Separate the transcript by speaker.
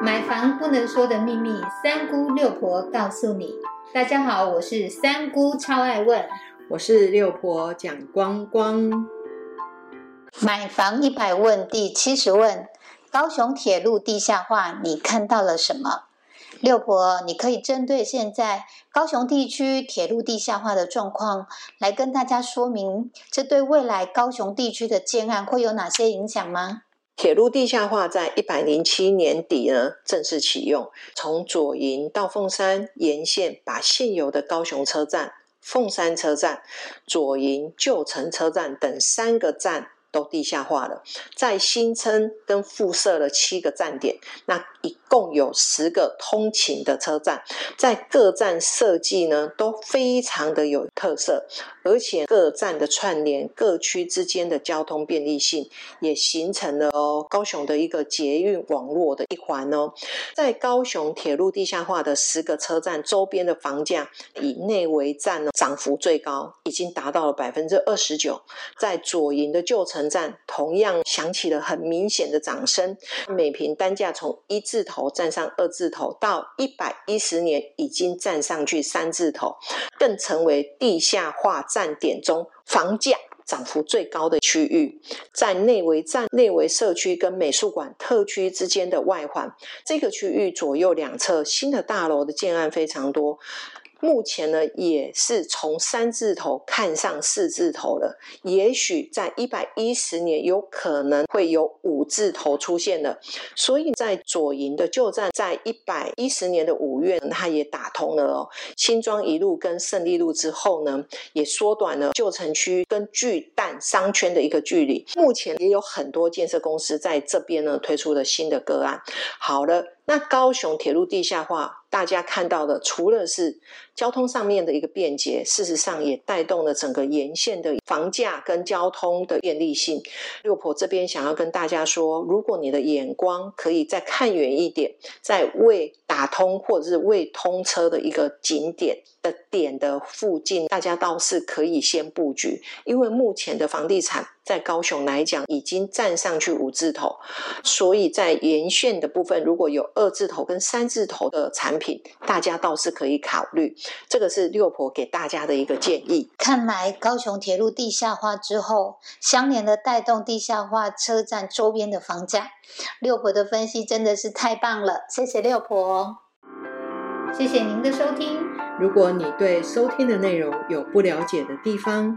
Speaker 1: 买房不能说的秘密，三姑六婆告诉你。大家好，我是三姑，超爱问。
Speaker 2: 我是六婆蒋光光。
Speaker 1: 买房一百问第七十问：高雄铁路地下化，你看到了什么？六婆，你可以针对现在高雄地区铁路地下化的状况，来跟大家说明，这对未来高雄地区的建案会有哪些影响吗？
Speaker 2: 铁路地下化在一百零七年底呢正式启用，从左营到凤山沿线，把现有的高雄车站、凤山车站、左营旧城车站等三个站都地下化了，在新村跟附设了七个站点，那一共有十个通勤的车站，在各站设计呢都非常的有特色。而且各站的串联，各区之间的交通便利性也形成了哦，高雄的一个捷运网络的一环哦。在高雄铁路地下化的十个车站周边的房价，以内围站呢涨幅最高，已经达到了百分之二十九。在左营的旧城城站，同样响起了很明显的掌声，每平单价从一字头站上二字头，到一百一十年已经站上去三字头，更成为地下化。站点中房价涨幅最高的区域，在内围站、内围社区跟美术馆特区之间的外环，这个区域左右两侧新的大楼的建案非常多。目前呢，也是从三字头看上四字头了。也许在一百一十年，有可能会有五字头出现了。所以在左营的旧站，在一百一十年的五月，它也打通了哦。新庄一路跟胜利路之后呢，也缩短了旧城区跟巨蛋商圈的一个距离。目前也有很多建设公司在这边呢推出了新的个案。好了。那高雄铁路地下化，大家看到的除了是交通上面的一个便捷，事实上也带动了整个沿线的房价跟交通的便利性。六婆这边想要跟大家说，如果你的眼光可以再看远一点，在未打通或者是未通车的一个景点的点的附近，大家倒是可以先布局，因为目前的房地产。在高雄来讲，已经站上去五字头，所以在沿线的部分，如果有二字头跟三字头的产品，大家倒是可以考虑。这个是六婆给大家的一个建议。看来高雄铁路地下化之后，相连的带动地下化车站周边的房价。六婆的分析真的是太棒了，谢谢六婆，谢谢您的收听。如果你对收听的内容有不了解的地方，